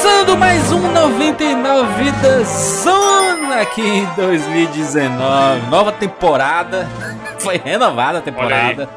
Começando mais um 99 Vidas Zona aqui em 2019. Nova temporada. Foi renovada a temporada.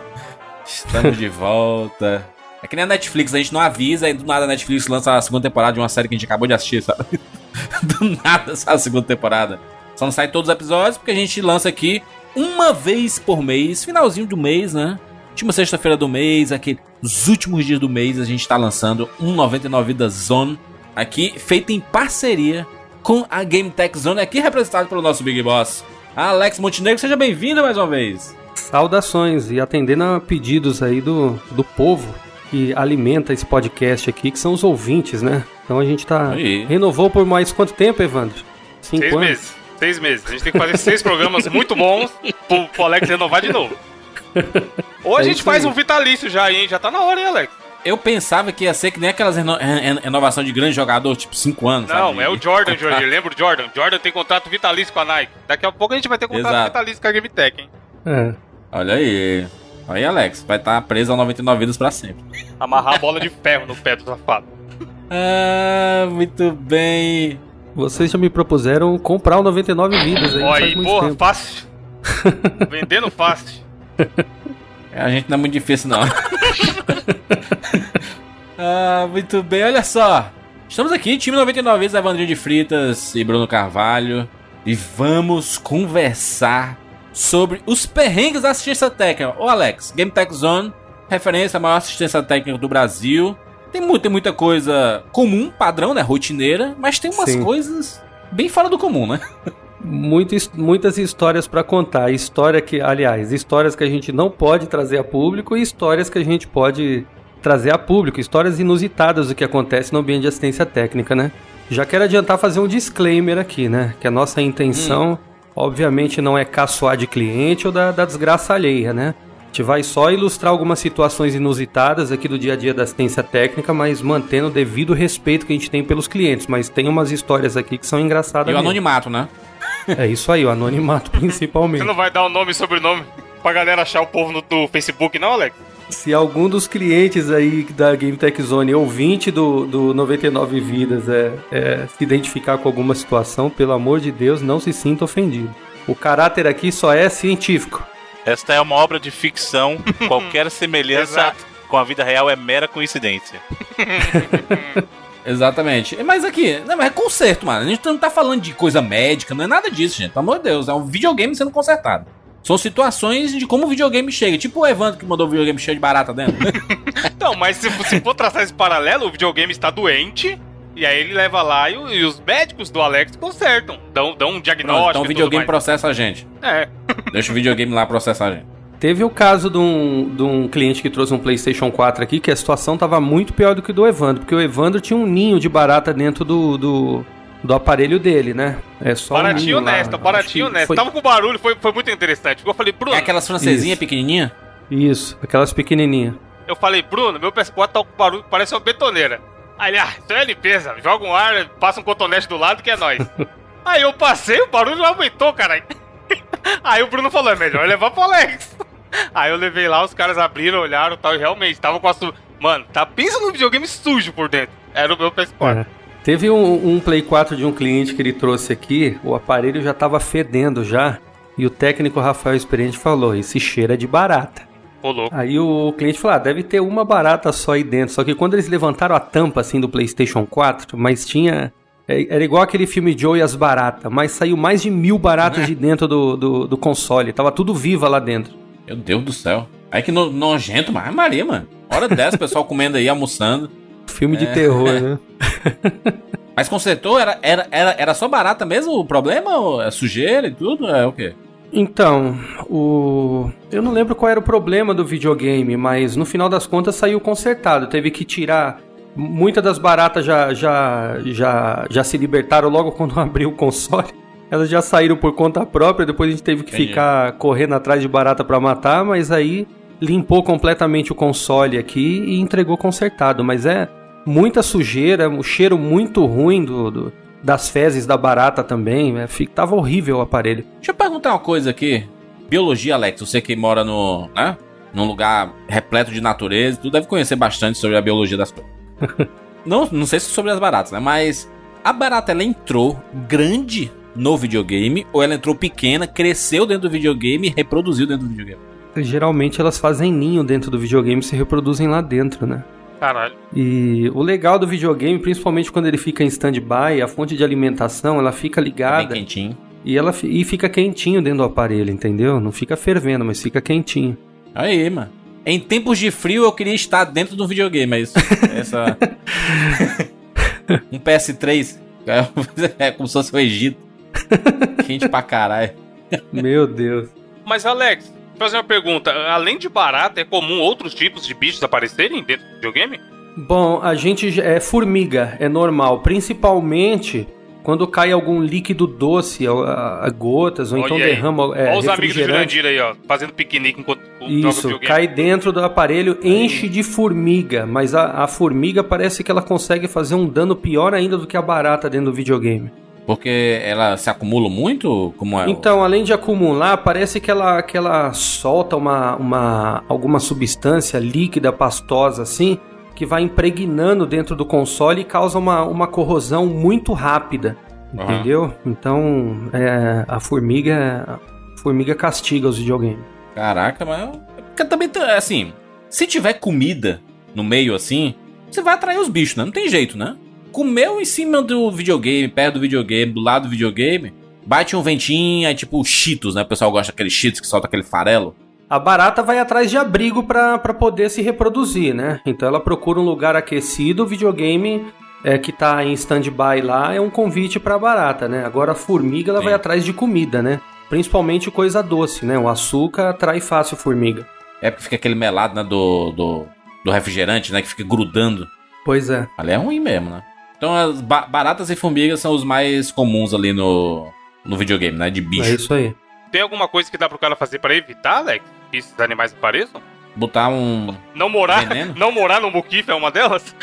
Estamos de volta. É que nem a Netflix, a gente não avisa e do nada a Netflix lança a segunda temporada de uma série que a gente acabou de assistir, sabe? Do nada sai a segunda temporada. Só não sai todos os episódios porque a gente lança aqui uma vez por mês, finalzinho do mês, né? Última sexta-feira do mês, aqui nos últimos dias do mês, a gente tá lançando um 99 Vidas Zone aqui, feito em parceria com a Game Tech Zone, aqui representado pelo nosso Big Boss, Alex Montenegro. Seja bem-vindo mais uma vez. Saudações e atendendo a pedidos aí do, do povo que alimenta esse podcast aqui, que são os ouvintes, né? Então a gente tá. Aí. Renovou por mais quanto tempo, Evandro? Cinco Seis anos? meses. Seis meses. A gente tem que fazer seis programas muito bons pro, pro Alex renovar de novo. Ou a É gente faz aí. um vitalício já, hein? Já tá na hora, hein, Alex? Eu pensava que ia ser que nem aquelas reno ren- renovação de grande jogador, tipo 5 anos. Não, sabe? é o Jordan, Jorge. Lembra o Jordan? Jordan tem contrato vitalício com a Nike. Daqui a pouco a gente vai ter contrato Exato. vitalício com a Game Tech, hein? É. Olha aí. Olha aí, Alex. Vai estar preso a 99 vidas pra sempre. Amarrar a bola de ferro no pé do safado. Ah, muito bem. Vocês já me propuseram comprar o 99 vidas aí, Ó faz aí, porra, tempo. fácil. Vendendo fácil. A gente não é muito difícil, não. ah, muito bem. Olha só. Estamos aqui, time 99 vezes, Evandrinho de Fritas e Bruno Carvalho. E vamos conversar sobre os perrengues da assistência técnica. Ô, Alex, Game Tech Zone, referência à maior assistência técnica do Brasil. Tem, mu- tem muita coisa comum, padrão, né? Rotineira, mas tem umas Sim. coisas bem fora do comum, né? Muito his- muitas histórias pra contar. História que, aliás, histórias que a gente não pode trazer a público e histórias que a gente pode trazer a público. Histórias inusitadas do que acontece no ambiente de assistência técnica, né? Já quero adiantar fazer um disclaimer aqui, né? Que a nossa intenção, obviamente, não é caçoar de cliente ou da, da desgraça alheia, né? A gente vai só ilustrar algumas situações inusitadas aqui do dia a dia da assistência técnica, mas mantendo o devido respeito que a gente tem pelos clientes. Mas tem umas histórias aqui que são engraçadas E o mesmo. anonimato, né? É isso aí, o anonimato principalmente. Você não vai dar o nome e sobrenome pra galera achar o povo no, do Facebook, não, Alex? Se algum dos clientes aí da Game Tech Zone, ouvinte do, do 99 Vidas, é, é, se identificar com alguma situação, pelo amor de Deus, não se sinta ofendido. O caráter aqui só é científico. Esta é uma obra de ficção. Qualquer semelhança com a vida real é mera coincidência. Exatamente. Mas aqui, não, mas é conserto, mano. A gente não tá falando de coisa médica, não é nada disso, gente. Pelo amor de Deus, é um videogame sendo consertado. São situações de como o videogame chega. Tipo o Evandro que mandou o videogame cheio de barata dentro. Então, mas se, se for traçar esse paralelo, o videogame está doente. E aí ele leva lá e, e os médicos do Alex consertam. Dão, dão um diagnóstico. então o videogame mais. processa a gente. É. Deixa o videogame lá processar a gente. Teve o caso de um, de um cliente que trouxe um PlayStation 4 aqui, que a situação tava muito pior do que do Evandro, porque o Evandro tinha um ninho de barata dentro do, do, do aparelho dele, né? É só um Baratinho Acho baratinho que honesto. foi- Tava com barulho, foi, foi muito interessante. Eu falei, Bruno, É aquelas francesinhas Isso. pequenininhas? Isso, aquelas pequenininhas. eu falei, Bruno, meu PS4 tá com barulho, parece uma betoneira. Aí ele, ah, isso é limpeza, joga um ar, passa um cotonete do lado que é nóis. aí eu passei, o barulho aumentou, caralho. aí o Bruno falou, é melhor levar pro Alex. Aí eu levei lá, os caras abriram, olharam e tal, e realmente, tava com a su... Mano, tá, pensa num videogame sujo por dentro. Era o meu PS4. É. Teve um, um Play 4 de um cliente que ele trouxe aqui, o aparelho já tava fedendo já, e o técnico Rafael Experiente falou, esse cheiro é de barata. Ô, louco. Aí o cliente falou, ah, deve ter uma barata só aí dentro, só que quando eles levantaram a tampa assim do Playstation 4, mas tinha... é- Era igual aquele filme Joe e as Baratas, mas saiu mais de mil baratas de dentro do, do, do console, tava tudo viva lá dentro. Meu Deus do céu. Aí que no- nojento, mas Maria, mano. Hora dessa, pessoal comendo aí, almoçando. Filme de É. terror, né? Mas consertou? Era, era, era, era só barata mesmo o problema? É sujeira e tudo? É o quê? Então, o. Eu não lembro qual era o problema do videogame, mas no final das contas saiu consertado. Teve que tirar. Muitas das baratas já, já, já, já se libertaram logo quando abriu o console. Elas já saíram por conta própria, depois a gente teve que Entendi. ficar correndo atrás de barata pra matar, mas aí limpou completamente o console aqui e entregou consertado. Mas é muita sujeira, um cheiro muito ruim do, do- das fezes da barata também. né? Tava horrível o aparelho. Deixa eu perguntar uma coisa aqui. Biologia, Alex, você que mora no, né, num lugar repleto de natureza, tu deve conhecer bastante sobre a biologia das coisas. Não, não sei se sobre as baratas, né? Mas a barata ela entrou grande no videogame ou ela entrou pequena, cresceu dentro do videogame e reproduziu dentro do videogame? Geralmente elas fazem ninho dentro do videogame e se reproduzem lá dentro, né? Caralho. E o legal do videogame, principalmente quando ele fica em stand-by, a fonte de alimentação, ela fica Bem ligada quentinho. e ela e fica quentinho dentro do aparelho, entendeu? Não fica fervendo, mas fica quentinho. Aí, mano. Em tempos de frio eu queria estar dentro do videogame, mas essa um PS3 é como se fosse o Egito. Quente pra caralho. Meu Deus. Mas, Alex, fazer uma pergunta. Além de barata, é comum outros tipos de bichos aparecerem dentro do videogame? Bom, a gente é formiga, é normal, principalmente quando cai algum líquido doce, a, a gotas ou então Olha aí. derrama é, Olha os amigos do. Jurandir aí, ó, fazendo piquenique enquanto Isso, cai dentro do aparelho, enche de formiga, mas a, a formiga parece que ela consegue fazer um dano pior ainda do que a barata dentro do videogame. Porque ela se acumula muito? Como é? Então, além de acumular, parece que ela, que ela solta uma, uma, alguma substância líquida, pastosa assim, que vai impregnando dentro do console e causa uma, uma corrosão muito rápida. Aham. Entendeu? Então, é, a formiga. A formiga castiga os videogames. Caraca, mas. Porque também, assim, se tiver comida no meio assim, você vai atrair os bichos, né? Não tem jeito, né? Comeu em cima do videogame, perto do videogame, do lado do videogame, bate um ventinho, aí tipo Cheetos, né? O pessoal gosta daqueles Cheetos que solta aquele farelo. A barata vai atrás de abrigo para poder se reproduzir, né? Então ela procura um lugar aquecido, o videogame é, que tá em stand-by lá é um convite para barata, né? Agora a formiga ela Sim. vai atrás de comida, né? Principalmente coisa doce, né? O açúcar atrai fácil formiga. É porque fica aquele melado, né? Do, do, do refrigerante, né? Que fica grudando. Pois é. Ali é ruim mesmo, né? Então as ba- baratas e formigas são os mais comuns ali no, no videogame, né? De bicho. É isso aí. Tem alguma coisa que dá pro cara fazer pra evitar, Alex? Que esses animais apareçam? Botar um. Não morar, Veneno? não morar no muquifo é uma delas?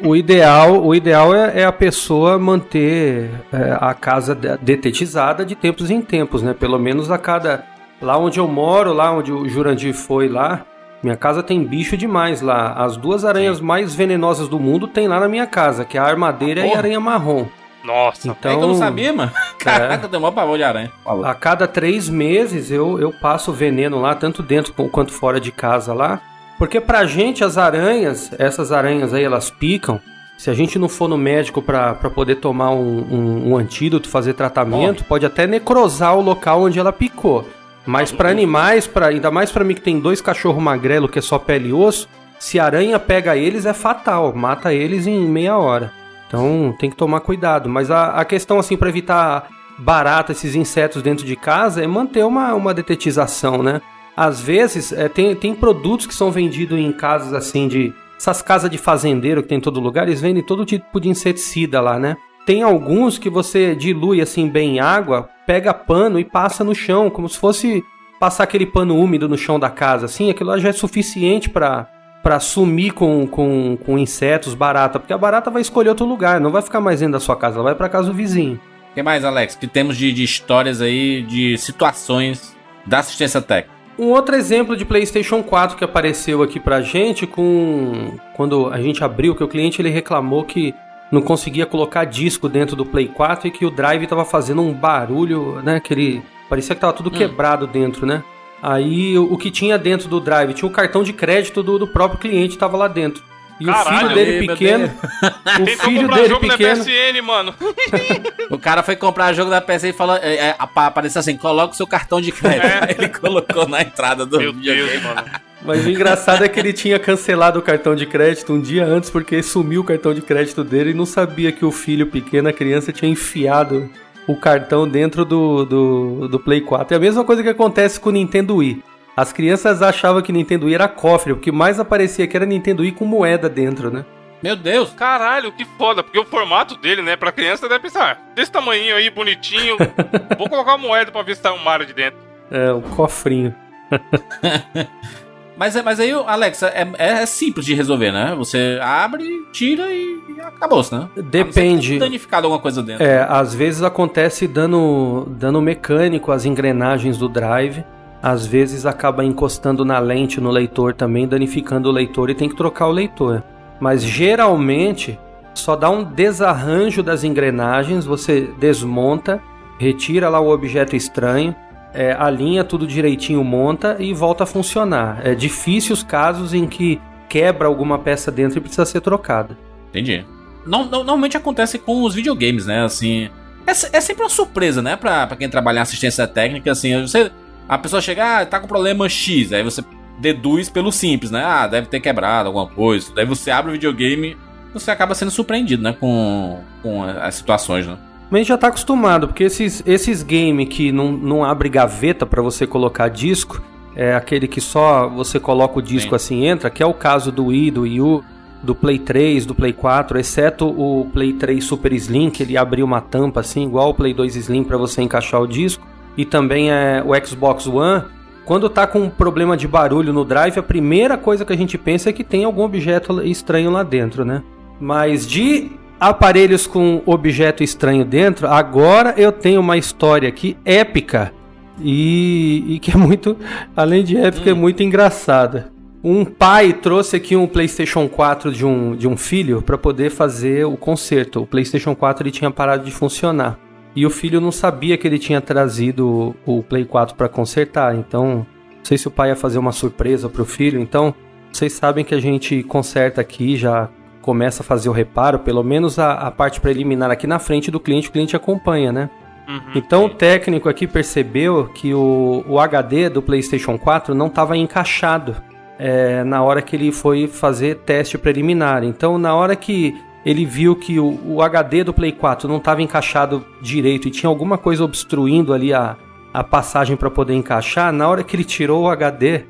O ideal, o ideal é, é a pessoa manter é, a casa de- detetizada de tempos em tempos, né? Pelo menos a cada. Lá onde eu moro, lá onde o Jurandir foi lá, minha casa tem bicho demais lá. As duas aranhas mais venenosas do mundo tem lá na minha casa, que é a armadeira e a aranha marrom. Nossa, É Então, que eu não sabia, mano. Caraca, eu tenho maior pavor de aranha. Falou. a cada três meses eu, eu passo veneno lá, tanto dentro quanto fora de casa lá. Porque pra gente as aranhas, essas aranhas aí, elas picam. Se a gente não for no médico pra pra poder tomar um, um- um antídoto, fazer tratamento, pode até necrosar o local onde ela picou. Mas pra animais, pra, ainda mais pra mim que tem dois cachorros magrelo que é só pele e osso, se aranha pega eles é fatal, mata eles em meia hora. Então tem que tomar cuidado. Mas a, a questão, assim, para evitar barata, esses insetos dentro de casa, é manter uma, uma detetização, né? Às vezes, é, tem, tem produtos que são vendidos em casas assim de. Essas casas de fazendeiro que tem em todo lugar, eles vendem todo tipo de inseticida lá, né? Tem alguns que você dilui assim bem em água, pega pano e passa no chão, como se fosse passar aquele pano úmido no chão da casa, assim, aquilo lá já é suficiente para para sumir com, com, com insetos, barata, porque a barata vai escolher outro lugar, não vai ficar mais dentro da sua casa, ela vai para casa do vizinho. O que mais, Alex? Que temos de, de histórias aí, de situações da assistência técnica. Um outro exemplo de PlayStation 4 que apareceu aqui pra gente com quando a gente abriu que o cliente ele reclamou que não conseguia colocar disco dentro do Play 4 e que o drive tava fazendo um barulho, né, que ele parecia que tava tudo quebrado dentro, né? Aí o o que tinha dentro do drive tinha o cartão de crédito do, do próprio cliente tava lá dentro. E o Caralho, filho dele pequeno, o Tentou filho comprar dele jogo pequeno, na PSN, mano. O cara foi comprar jogo da PC e falou: é, é, apa- apareceu assim, coloca o seu cartão de crédito. É. Ele colocou na entrada do Meu videogame. Deus, mano. Mas o engraçado é que ele tinha cancelado o cartão de crédito um dia antes porque sumiu o cartão de crédito dele e não sabia que o filho pequeno, a criança, tinha enfiado o cartão dentro do, do, do Play 4. É a mesma coisa que acontece com o Nintendo Wii. As crianças achavam que Nintendo Wii era cofre, o que mais aparecia que era Nintendo Wii com moeda dentro, né? Meu Deus. Caralho, que foda. Porque o formato dele, né, pra criança deve pensar, desse tamanhinho aí, bonitinho. Vou colocar uma moeda pra ver se tá um Mario de dentro. É, um cofrinho. Mas, é- mas aí, Alex, é, é- é simples de resolver, né? Você abre, tira e, e acabou-se, né? Depende. tenha danificado alguma coisa dentro. É, às vezes acontece dano, dano mecânico às engrenagens do drive. Às vezes acaba encostando na lente no leitor também, danificando o leitor e tem que trocar o leitor. Mas geralmente só dá um desarranjo das engrenagens, você desmonta, retira lá o objeto estranho, é, alinha tudo direitinho, monta e volta a funcionar. É difícil os casos em que quebra alguma peça dentro e precisa ser trocada. Entendi. Não, não- normalmente acontece com os videogames, né? Assim, é, é sempre uma surpresa, né? Pra, pra quem trabalhar em assistência técnica, assim, você, a pessoa chega, ah, tá com problema X, aí você deduz pelo simples, né? Ah, deve ter quebrado alguma coisa. Daí você abre o videogame, você acaba sendo surpreendido, né? Com, com as situações, né? Mas a gente já tá acostumado, porque esses, esses games que não, não abre gaveta para você colocar disco, é aquele que só você coloca o disco Sim. assim entra, que é o caso do Wii, do Wii U, do Play 3, do Play 4, exceto o Play 3 Super Slim, que ele abriu uma tampa assim, igual o Play 2 Slim para você encaixar o disco, e também é o Xbox One. Quando tá com um problema de barulho no drive, a primeira coisa que a gente pensa é que tem algum objeto estranho lá dentro, né? Mas de aparelhos com objeto estranho dentro, agora eu tenho uma história aqui épica e, e que é muito, além de épica, é muito engraçada. Um pai trouxe aqui um PlayStation 4 de um, de um filho para poder fazer o conserto. O PlayStation 4 ele tinha parado de funcionar. E o filho não sabia que ele tinha trazido o Play 4 para consertar. Então, não sei se o pai ia fazer uma surpresa pro filho. Então, vocês sabem que a gente conserta aqui, já começa a fazer o reparo, pelo menos a, a parte preliminar aqui na frente do cliente, o cliente acompanha, né? Uhum. Então o técnico aqui percebeu que o, o HD do PlayStation 4 não estava encaixado é, na hora que ele foi fazer teste preliminar. Então, na hora que ele viu que o, o HD do Play 4 não estava encaixado direito e tinha alguma coisa obstruindo ali a, a passagem para poder encaixar, na hora que ele tirou o HD,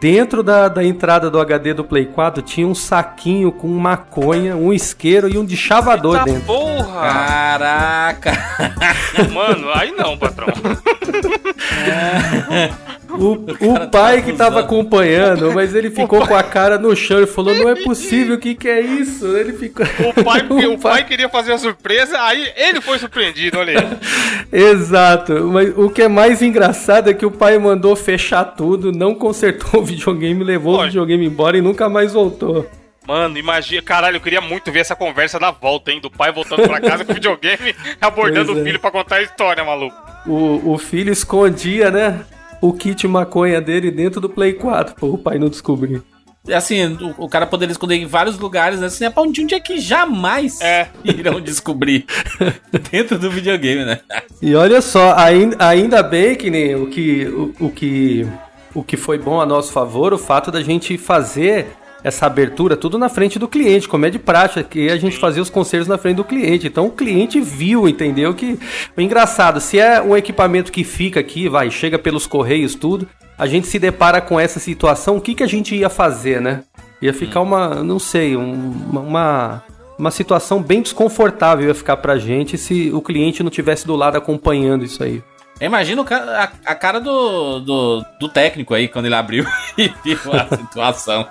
dentro da, da entrada do HD do Play 4 tinha um saquinho com maconha, um isqueiro e um de chavador Eita dentro. porra! Caraca! Mano, aí não, patrão. O, o pai tá que tava abusando. acompanhando, mas ele ficou com a cara no chão e falou: Não é possível, o que, que é isso? Ele ficou. O pai, o pai queria fazer a surpresa, aí ele foi surpreendido, olha aí. Exato, mas o que é mais engraçado é que o pai mandou fechar tudo, não consertou o videogame, levou o Lógico. videogame embora e nunca mais voltou. Mano, imagina, caralho, eu queria muito ver essa conversa na volta, hein? Do pai voltando pra casa com o videogame, abordando Pois o é. filho pra contar a história, maluco. O, o filho escondia, né? O kit maconha dele dentro do Play 4, pô, o pai não descobriu. Assim, o, o cara poderia esconder em vários lugares, assim, é pra onde, onde é que jamais É. irão descobrir dentro do videogame, né? E olha só, ainda, ainda bem que nem o que, o, o que o que foi bom a nosso favor, o fato da gente fazer essa abertura tudo na frente do cliente, como é de prática, que a gente fazia os conselhos na frente do cliente. Então o cliente viu, entendeu? Que o engraçado, se é um equipamento que fica aqui, vai, chega pelos correios, tudo, a gente se depara com essa situação, o que, que a gente ia fazer, né? Ia ficar uma, não sei, um- uma, uma situação bem desconfortável ia ficar pra gente se o cliente não tivesse do lado acompanhando isso aí. Imagina a, a cara do, do, do técnico aí, quando ele abriu e viu a situação.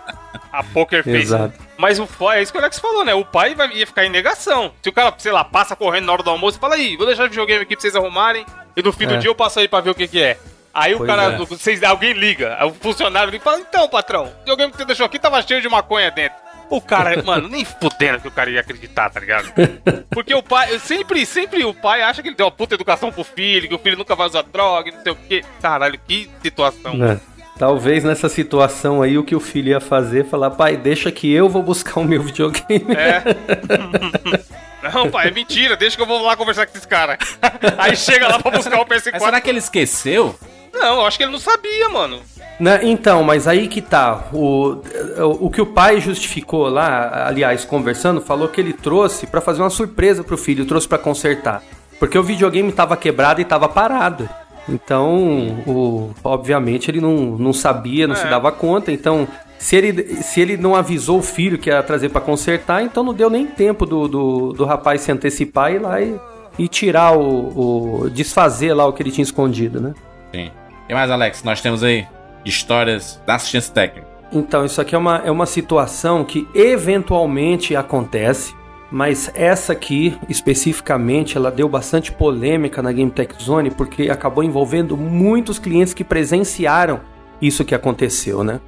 A poker face. Exato. Mas o pai, é isso que o Alex falou, né? O pai vai, ia ficar em negação. Se o cara, sei lá, passa correndo na hora do almoço e fala aí, vou deixar o videogame aqui pra vocês arrumarem. E no fim do É. dia eu passo aí pra ver o que que é. Aí o Pois cara, é. vocês, alguém liga, o funcionário liga e fala, então, patrão, o videogame que você deixou aqui tava cheio de maconha dentro. O cara, mano, nem fudendo que o cara ia acreditar, tá ligado? Porque o pai, sempre, sempre o pai acha que ele deu uma puta educação pro filho, que o filho nunca vai usar droga, não sei o quê. Caralho, que situação. É. Talvez nessa situação aí o que o filho ia fazer, falar, pai, deixa que eu vou buscar o meu videogame. É. Não, pai, é mentira, deixa que eu vou lá conversar com esse cara. Aí chega lá pra buscar o Mas PS4. será que ele esqueceu? Não, eu acho que ele não sabia, mano. Né, Então, mas aí que tá. O, o que o pai justificou lá, aliás, conversando, falou que ele trouxe pra fazer uma surpresa pro filho, trouxe pra consertar. Porque o videogame tava quebrado e tava parado. Então, o, obviamente, ele não, não sabia, não se É. dava conta. Então, se ele, se ele não avisou o filho que ia trazer pra consertar, então não deu nem tempo do, do, do rapaz se antecipar e ir lá e, e tirar o, o. desfazer lá o que ele tinha escondido, né? Sim. E mais, Alex, nós temos aí histórias da assistência técnica. Então, isso aqui é uma, é uma situação que eventualmente acontece, mas essa aqui, especificamente, ela deu bastante polêmica na Game Tech Zone, porque acabou envolvendo muitos clientes que presenciaram isso que aconteceu, né?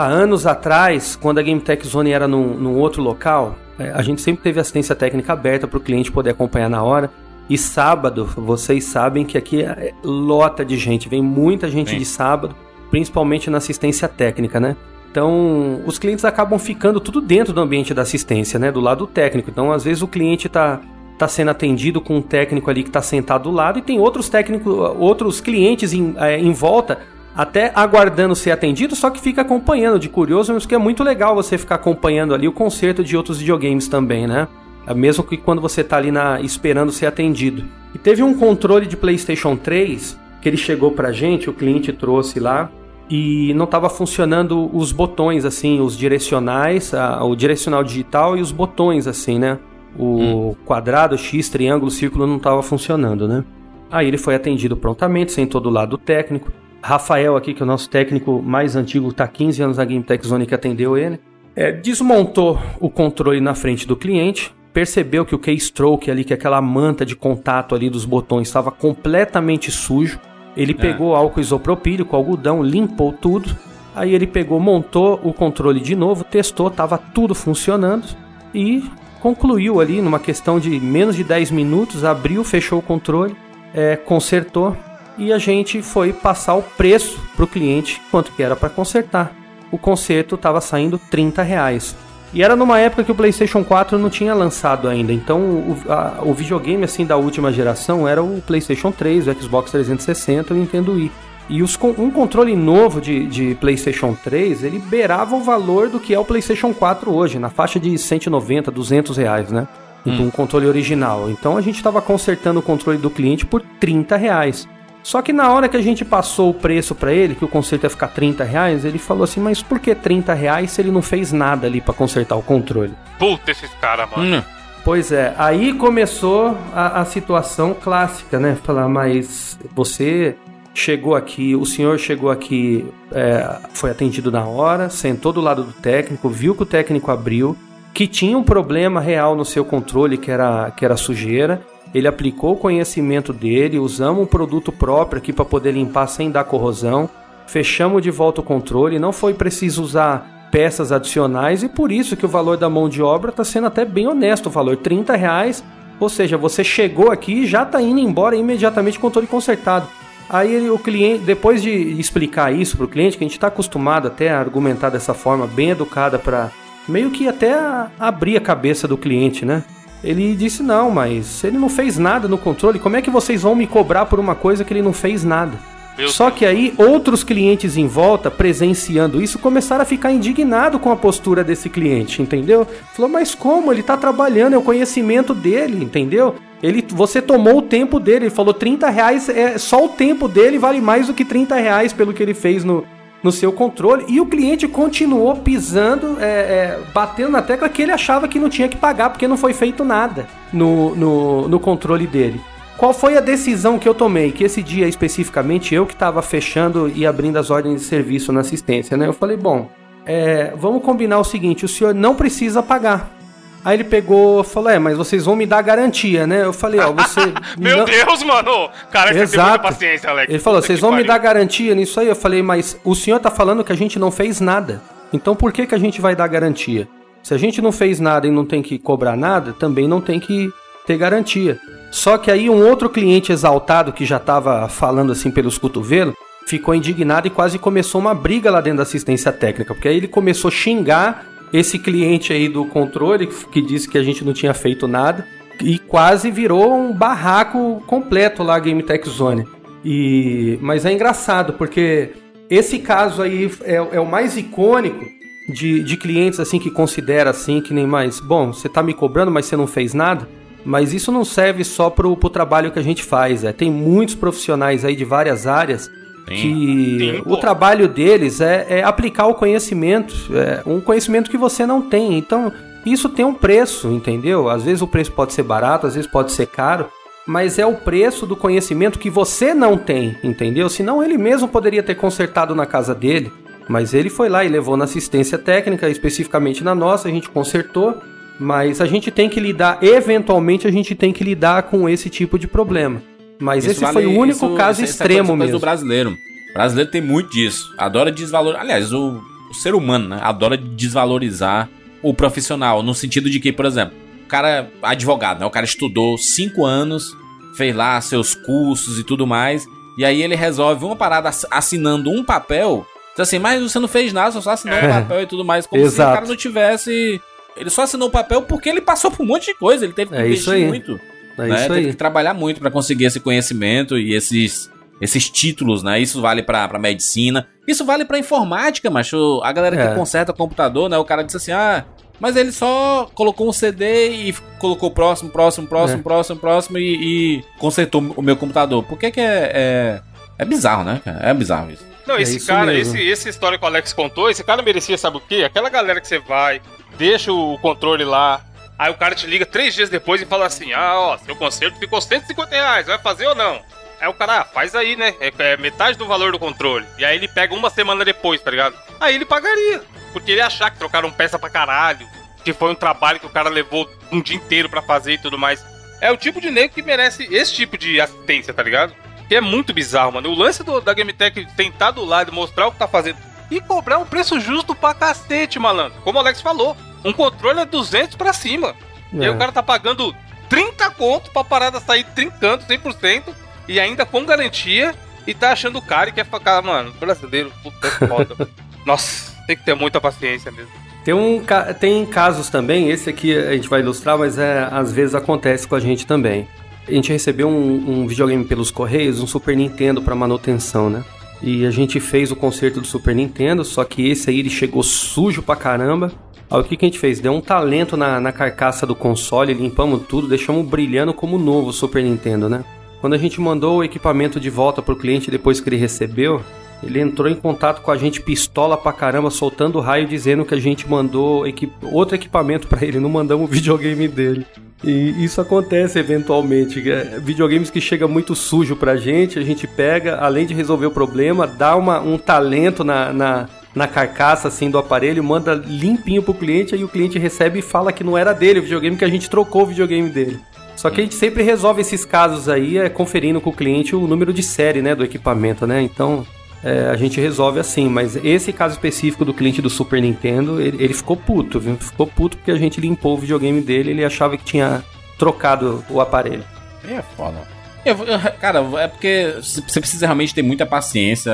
há anos atrás, quando a Game Tech Zone era num, num outro local, é, a gente sempre teve assistência técnica aberta para o cliente poder acompanhar na hora. E sábado, vocês sabem que aqui é lota de gente, vem muita gente Sim. de sábado, principalmente na assistência técnica, né? Então, os clientes acabam ficando tudo dentro do ambiente da assistência, né? Do lado técnico. Então, às vezes o cliente está tá sendo atendido com um técnico ali que está sentado do lado e tem outros técnicos, outros clientes em, é, em volta até aguardando ser atendido, só que fica acompanhando de curioso, mas que é muito legal você ficar acompanhando ali o conserto de outros videogames também, né? É mesmo que quando você está ali na, esperando ser atendido. E teve um controle de PlayStation 3 que ele chegou pra gente, o cliente trouxe lá, e não estava funcionando os botões, assim, os direcionais, a, o direcional digital e os botões, assim, né? O hum. quadrado, X, triângulo, círculo não estava funcionando, né? Aí ele foi atendido prontamente, sentou do lado do técnico. Rafael aqui, que é o nosso técnico mais antigo, está 15 anos na Game Tech Zone que atendeu ele. É, desmontou o controle na frente do cliente, percebeu que o keystroke ali, que é aquela manta de contato ali dos botões, estava completamente sujo. Ele é. pegou álcool isopropílico, algodão, limpou tudo. Aí ele pegou, montou o controle de novo, testou, estava tudo funcionando e concluiu ali numa questão de menos de 10 minutos, abriu, fechou o controle, é, consertou e a gente foi passar o preço para o cliente, quanto que era para consertar. O conserto estava saindo 30 reais. E era numa época que o PlayStation 4 não tinha lançado ainda. Então o, a, o videogame assim da última geração era o PlayStation 3, o Xbox 360 e o Nintendo Wii. E os, um controle novo de, de PlayStation 3, ele beirava o valor do que é o PlayStation 4 hoje, na faixa de 190, 200 reais, né? Então, hum. um controle original. Então a gente estava consertando o controle do cliente por 30 reais. Só que na hora que a gente passou o preço para ele, que o conserto ia ficar 30 reais, ele falou assim, mas por que 30 reais se ele não fez nada ali para consertar o controle? Puta esses caras, mano. Hum. Pois é, aí começou a, a situação clássica, né? Falar, mas você chegou aqui, o senhor chegou aqui, é, foi atendido na hora, sentou do lado do técnico, viu que o técnico abriu, que tinha um problema real no seu controle, que era, que era sujeira, ele aplicou o conhecimento dele, usamos um produto próprio aqui para poder limpar sem dar corrosão, fechamos de volta o controle, não foi preciso usar peças adicionais e por isso que o valor da mão de obra está sendo até bem honesto, o valor 30 reais, ou seja, você chegou aqui e já está indo embora imediatamente com o controle consertado. Aí o cliente, depois de explicar isso para o cliente, que a gente está acostumado até a argumentar dessa forma bem educada para meio que até abrir a cabeça do cliente, né? Ele disse: Não, mas ele não fez nada no controle. Como é que vocês vão me cobrar por uma coisa que ele não fez nada? Meu Só Deus. que aí outros clientes em volta, presenciando isso, começaram a ficar indignados com a postura desse cliente, entendeu? Falou, mas como? Ele tá trabalhando, é o conhecimento dele, entendeu? Ele, você tomou o tempo dele, ele falou 30 reais, é, só o tempo dele vale mais do que 30 reais pelo que ele fez no, no seu controle e o cliente continuou pisando, é, é, batendo na tecla que ele achava que não tinha que pagar porque não foi feito nada no, no, no controle dele. Qual foi a decisão que eu tomei? Que esse dia especificamente eu que estava fechando e abrindo as ordens de serviço na assistência, né? Eu falei, bom, é, vamos combinar o seguinte: o senhor não precisa pagar. Aí ele pegou falou: É, mas vocês vão me dar garantia, né? Eu falei: Ó, você. Meu não... Deus, mano! Cara, você tem muita paciência, Alex. Ele falou: Vocês vão pariu. me dar garantia nisso aí? Eu falei: Mas o senhor tá falando que a gente não fez nada. Então por que, que a gente vai dar garantia? Se a gente não fez nada e não tem que cobrar nada, também não tem que ter garantia. Só que aí um outro cliente exaltado que já tava falando assim pelos cotovelos ficou indignado e quase começou uma briga lá dentro da assistência técnica, porque aí ele começou a xingar esse cliente aí do controle que disse que a gente não tinha feito nada e quase virou um barraco completo lá Game Tech Zone. E mas é engraçado porque esse caso aí é, é o mais icônico de, de clientes assim que considera assim que nem mais, bom, você tá me cobrando, mas você não fez nada. Mas isso não serve só pro, pro trabalho que a gente faz. É. Tem muitos profissionais aí de várias áreas que o trabalho deles é, é aplicar o conhecimento, é um conhecimento que você não tem. Então, isso tem um preço, entendeu? Às vezes o preço pode ser barato, às vezes pode ser caro, mas é o preço do conhecimento que você não tem, entendeu? Senão ele mesmo poderia ter consertado na casa dele, mas ele foi lá e levou na assistência técnica, especificamente na nossa, a gente consertou, mas a gente tem que lidar, eventualmente a gente tem que lidar com esse tipo de problema. Mas isso esse vale, foi o único isso, caso isso, extremo isso é mesmo. do brasileiro. O brasileiro tem muito disso. Adora desvalor. Aliás, o o ser humano, né, adora desvalorizar o profissional, no sentido de que, por exemplo, o cara é advogado, né? O cara estudou cinco anos, fez lá seus cursos e tudo mais, e aí ele resolve uma parada ass- assinando um papel. Diz assim, mas você não fez nada, você só assinou um papel e tudo mais. Como se o Exato. cara não tivesse. Ele só assinou o papel porque ele passou por um monte de coisa, ele teve que É isso investir aí. muito. É né? isso Teve que trabalhar muito pra conseguir esse conhecimento e esses, esses títulos, né? Isso vale pra pra medicina, isso vale pra informática, macho. A galera que É. conserta computador, né? O cara disse assim: ah, mas ele só colocou um CD e colocou próximo, próximo, próximo, É. próximo, próximo e, e consertou o meu computador. Por que que é, é. é bizarro, né? cara? É bizarro isso. Não, É esse isso cara, mesmo. esse, esse história que o Alex contou, esse cara merecia, sabe o quê? Aquela galera que você vai, deixa o controle lá, aí o cara te liga três dias depois e fala assim: ah, ó, seu conserto ficou 150 reais, vai fazer ou não? Aí o cara, ah, faz aí, né? É, é metade do valor do controle. E aí ele pega uma semana depois, tá ligado? Aí ele pagaria. Porque ele achar que trocaram peça pra caralho, que foi um trabalho que o cara levou um dia inteiro pra fazer e tudo mais. É o tipo de nego que merece esse tipo de assistência, tá ligado? Que é muito bizarro, mano. O lance do- da GameTech sentar do lado mostrar o que tá fazendo e cobrar um preço justo pra cacete, malandro. Como o Alex falou, um controle é 200 pra cima. E aí É. o cara tá pagando 30 conto pra parada sair trincando 100% e ainda com garantia e tá achando caro e quer ficar, mano, brasileiro, puta é foda. Nossa, tem que ter muita paciência mesmo. Tem, um, tem casos também, esse aqui a gente vai ilustrar, mas é, às vezes acontece com a gente também. A gente recebeu um, um videogame pelos Correios, um Super Nintendo para manutenção, né? E a gente fez o conserto do Super Nintendo, só que esse aí ele chegou sujo pra caramba. Aí o que, que a gente fez? Deu um talento na, na carcaça do console, limpamos tudo, deixamos brilhando como novo o Super Nintendo, né? Quando a gente mandou o equipamento de volta pro cliente depois que ele recebeu, ele entrou em contato com a gente pistola pra caramba, soltando raio, dizendo que a gente mandou equi- outro equipamento pra ele, não mandamos o videogame dele. E isso acontece eventualmente. é, Videogames que chega muito sujo pra gente, a gente pega, além de resolver o problema, dá uma, um talento na, na, na carcaça assim do aparelho, manda limpinho pro cliente, aí o cliente recebe e fala que não era dele o videogame, que a gente trocou o videogame dele. Só que a gente sempre resolve esses casos aí, é conferindo com o cliente o número de série, né, do equipamento, né? Então, é, a gente resolve assim, mas esse caso específico do cliente do Super Nintendo, ele, ele ficou puto, viu? Ficou puto porque a gente limpou o videogame dele, ele achava que tinha trocado o aparelho. É foda. Eu- eu- cara, é porque você precisa realmente ter muita paciência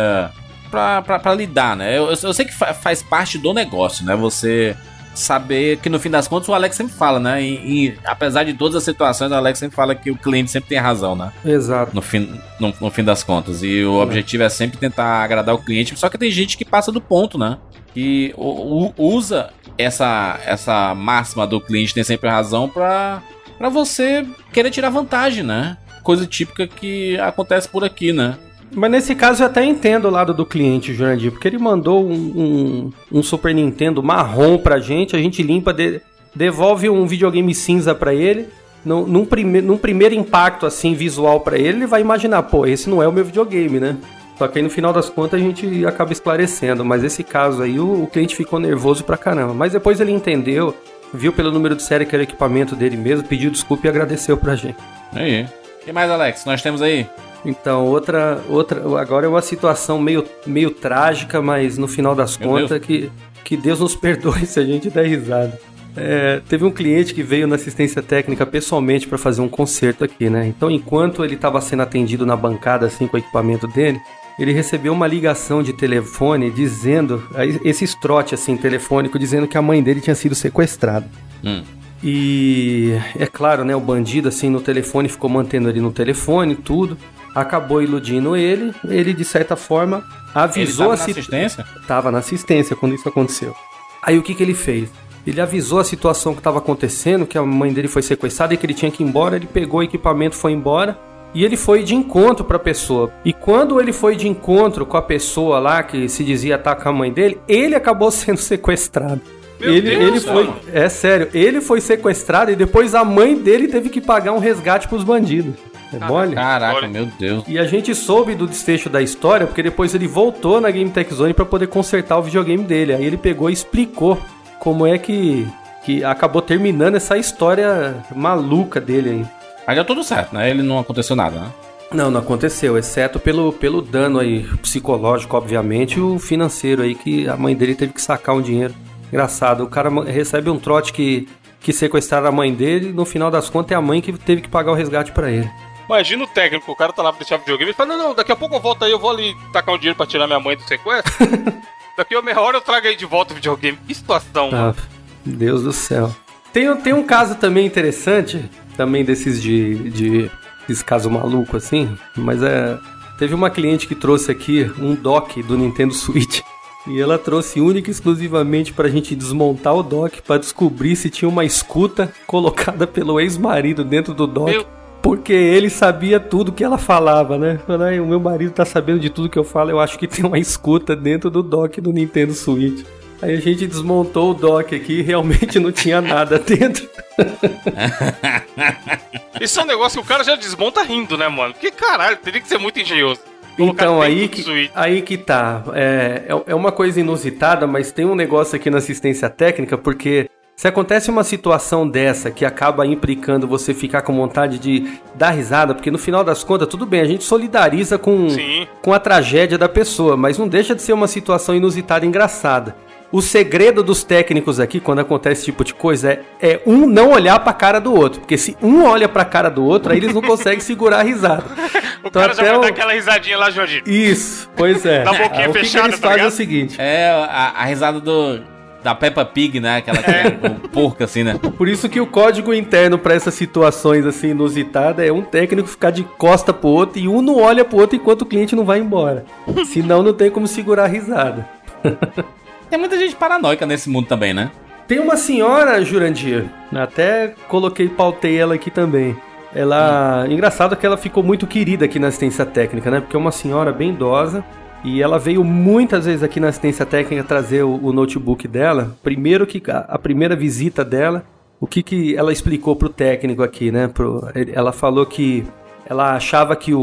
pra, pra, pra lidar, né? Eu, eu- eu sei que fa- faz parte do negócio, né? Você saber que no fim das contas o Alex sempre fala, né? E, e apesar de todas as situações, o Alex sempre fala que o cliente sempre tem razão, né? Exato. No fim, no, no fim das contas. E o objetivo é sempre tentar agradar o cliente. Só que tem gente que passa do ponto, né? Que u- u- usa essa, essa máxima do cliente tem sempre razão pra, pra você querer tirar vantagem, né? Coisa típica que acontece por aqui, né? Mas nesse caso eu até entendo o lado do cliente, Jurandir, porque ele mandou um, um- um Super Nintendo marrom pra gente, a gente limpa, de- devolve um videogame cinza pra ele. Num, num, prime, num primeiro impacto assim visual pra ele, ele vai imaginar, pô, esse não é o meu videogame, né? Só que aí no final das contas a gente acaba esclarecendo. Mas esse caso aí, o, o cliente ficou nervoso pra caramba. Mas depois ele entendeu, viu pelo número de série que era o equipamento dele mesmo, pediu desculpa e agradeceu pra gente. Aí. O que mais, Alex? Nós temos aí? Então, outra, outra, agora é uma situação meio, meio trágica, mas no final das Meu contas que, que Deus nos perdoe se a gente der risada. É, teve um cliente que veio na assistência técnica pessoalmente para fazer um conserto aqui, né? Então, enquanto ele estava sendo atendido na bancada assim com o equipamento dele, ele recebeu uma ligação de telefone dizendo, esse trote assim telefônico dizendo que a mãe dele tinha sido sequestrada. Hum. E é claro, né, o bandido assim no telefone ficou mantendo ele no telefone, tudo. Acabou iludindo ele, ele de certa forma Ele avisou tava a na assistência? Tava na assistência quando isso aconteceu. Aí o que, que ele fez? Ele avisou a situação que estava acontecendo, que a mãe dele foi sequestrada e que ele tinha que ir embora. Ele pegou o equipamento, foi embora. E ele foi de encontro para a pessoa. E quando ele foi de encontro com a pessoa lá que se dizia estar com a mãe dele, ele acabou sendo sequestrado. Meu ele, Deus, ele foi, é sério, ele foi sequestrado e depois a mãe dele teve que pagar um resgate pros bandidos. É mole? Caraca, meu Deus. E a gente soube do desfecho da história porque depois ele voltou na Game Tech Zone para poder consertar o videogame dele. Aí ele pegou e explicou como é que, que acabou terminando essa história maluca dele aí. Mas deu tudo certo, né? Ele não aconteceu nada, né? Não, não aconteceu, exceto pelo, pelo dano aí psicológico, obviamente, e o financeiro aí, que a mãe dele teve que sacar um dinheiro. Engraçado, o cara recebe um trote que, que sequestraram a mãe dele, e no final das contas é a mãe que teve que pagar o resgate para ele. Imagina o técnico, o cara tá lá pra deixar videogame e fala: Não, não, daqui a pouco eu volto aí, eu vou ali tacar um dinheiro pra tirar minha mãe do sequestro. daqui a meia hora eu trago aí de volta o videogame. Que situação, ah, Deus do céu. Tem, tem um caso também interessante, também desses de, de esse caso maluco assim, mas é. Teve uma cliente que trouxe aqui um dock do Nintendo Switch. E ela trouxe única e exclusivamente pra gente desmontar o dock para descobrir se tinha uma escuta colocada pelo ex-marido dentro do dock. Meu... Porque ele sabia tudo que ela falava, né? Falei, o meu marido tá sabendo de tudo que eu falo, eu acho que tem uma escuta dentro do dock do Nintendo Switch. Aí a gente desmontou o dock aqui e realmente não tinha nada dentro. Isso é um negócio que o cara já desmonta rindo, né, mano? Porque caralho, teria que ser muito engenhoso. Então, aí que, aí que tá. É, é, é uma coisa inusitada, mas tem um negócio aqui na assistência técnica, porque se acontece uma situação dessa que acaba implicando você ficar com vontade de dar risada, porque no final das contas, tudo bem, a gente solidariza com, com a tragédia da pessoa, mas não deixa de ser uma situação inusitada e engraçada. O segredo dos técnicos aqui, quando acontece esse tipo de coisa, é, é um não olhar pra cara do outro. Porque se um olha pra cara do outro, aí eles não conseguem segurar a risada. o então, cara já vai o... dar aquela risadinha lá, Jorginho. Isso, pois é. Da boquinha ah, fechada, o que, que eles tá fazem é o seguinte. É a, a risada do, da Peppa Pig, né? Aquela que é um porco, assim, né? Por isso que o código interno para essas situações assim inusitadas é um técnico ficar de costa pro outro e um não olha pro outro enquanto o cliente não vai embora. Senão não tem como segurar a risada. Tem muita gente paranoica nesse mundo também, né? Tem uma senhora, Jurandir, até coloquei, pautei ela aqui também. Ela. Hum. Engraçado que ela ficou muito querida aqui na assistência técnica, né? Porque é uma senhora bem idosa. E ela veio muitas vezes aqui na assistência técnica trazer o, o notebook dela. Primeiro que a, a, primeira visita dela, o que, que ela explicou pro técnico aqui, né? Pro, ela falou que ela achava que o,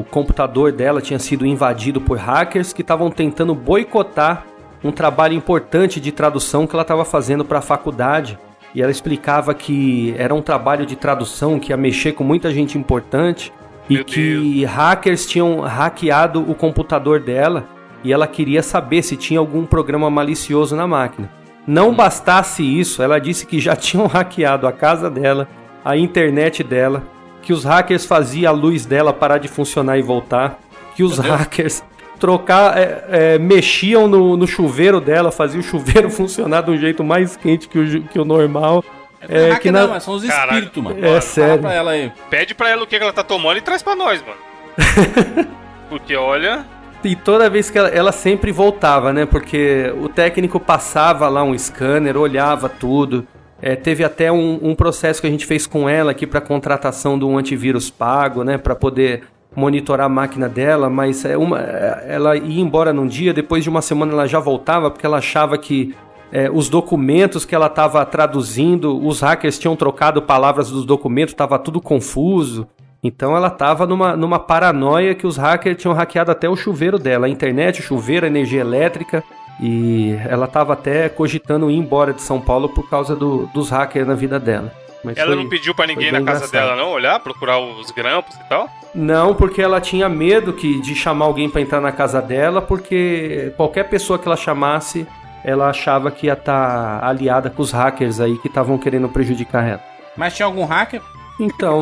o computador dela tinha sido invadido por hackers que estavam tentando boicotar um trabalho importante de tradução que ela estava fazendo para a faculdade. E ela explicava que era um trabalho de tradução que ia mexer com muita gente importante Meu e que Deus. hackers tinham hackeado o computador dela e ela queria saber se tinha algum programa malicioso na máquina. Não hum. bastasse isso, ela disse que já tinham hackeado a casa dela, a internet dela, que os hackers faziam a luz dela parar de funcionar e voltar, que os hackers trocar, é, é, mexiam no, no, chuveiro dela, faziam o chuveiro funcionar de um jeito mais quente que o, que o normal. É, é que não, na... são os espíritos, mano. É sério. Pra ela aí. Pede pra ela o que ela tá tomando e traz pra nós, mano. Porque olha. E toda vez que ela, ela, sempre voltava, né? Porque o técnico passava lá um scanner, olhava tudo. É, teve até um, um, processo que a gente fez com ela aqui para contratação de um antivírus pago, né? Para poder monitorar a máquina dela, mas é uma, ela ia embora num dia, depois de uma semana ela já voltava porque ela achava que é, os documentos que ela estava traduzindo, os hackers tinham trocado palavras dos documentos, estava tudo confuso. Então ela estava numa, numa paranoia que os hackers tinham hackeado até o chuveiro dela, a internet, o chuveiro, a energia elétrica. E ela estava até cogitando ir embora de São Paulo por causa do, dos hackers na vida dela. Mas ela foi, não pediu para ninguém na casa engraçado. dela não olhar, procurar os grampos e tal? Não, porque ela tinha medo que, de chamar alguém para entrar na casa dela, porque qualquer pessoa que ela chamasse, ela achava que ia estar tá aliada com os hackers aí que estavam querendo prejudicar ela. Mas tinha algum hacker? Então,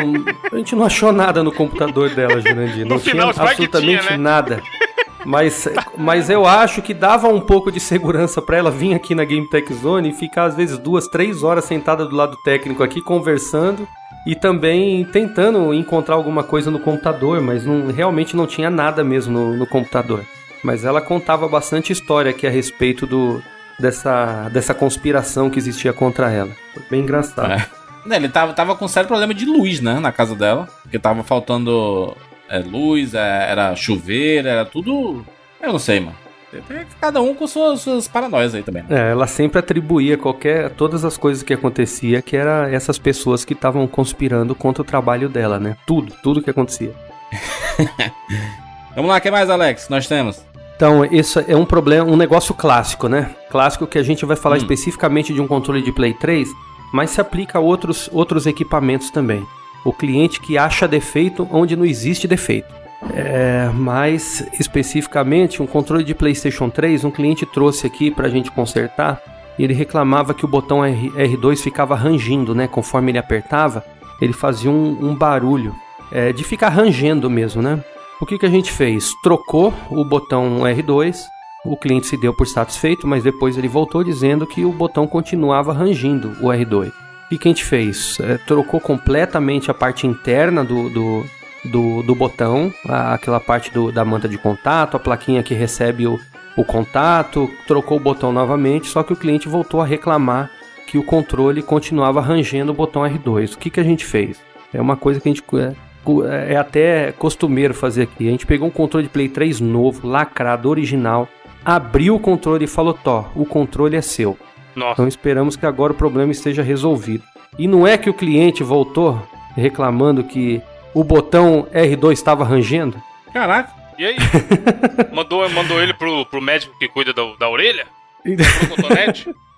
a gente não achou nada no computador dela, Jurandir. Não tinha absolutamente tinha, né? nada. Mas, mas eu acho que dava um pouco de segurança para ela vir aqui na Game Tech Zone e ficar às vezes duas, três horas sentada do lado técnico aqui conversando e também tentando encontrar alguma coisa no computador, mas não, realmente não tinha nada mesmo no, no computador. Mas ela contava bastante história aqui a respeito do, dessa, dessa conspiração que existia contra ela. Foi bem engraçado. É. Ele tava, tava com um sério problema de luz, né, na casa dela. Porque tava faltando é, luz, é, era chuveiro, era tudo. Eu não sei, mano. Cada um com suas, suas paranoias aí também. Né? É, ela sempre atribuía qualquer todas as coisas que acontecia que era essas pessoas que estavam conspirando contra o trabalho dela, né? Tudo, tudo que acontecia. Vamos lá, o que mais, Alex? Nós temos. Então, isso é um problema, um negócio clássico, né? Clássico que a gente vai falar hum. especificamente de um controle de Play 3, mas se aplica a outros, outros equipamentos também O cliente que acha defeito onde não existe defeito. É, mais especificamente, um controle de PlayStation 3, um cliente trouxe aqui para a gente consertar. E ele reclamava que o botão R, R2 ficava rangindo, né? Conforme ele apertava, ele fazia um, um barulho é, de ficar rangendo mesmo, né? O que, que a gente fez? Trocou o botão R2, o cliente se deu por satisfeito, mas depois ele voltou dizendo que o botão continuava rangindo o R2. O que, a gente fez? É, trocou completamente a parte interna do, do, do, do botão, a, aquela parte do, da manta de contato, a plaquinha que recebe o, o contato, trocou o botão novamente, só que o cliente voltou a reclamar que o controle continuava rangendo o botão R2. O que, que a gente fez? É uma coisa que a gente é, é até costumeiro fazer aqui. A gente pegou um controle de Play 3 novo, lacrado, original, abriu o controle e falou: Tó, o controle é seu. Nossa. Então esperamos que agora o problema esteja resolvido. E não é que o cliente voltou reclamando que o botão R2 estava rangendo? Caraca. E aí? mandou, mandou ele pro, pro médico que cuida da, da orelha? Pro cotonete?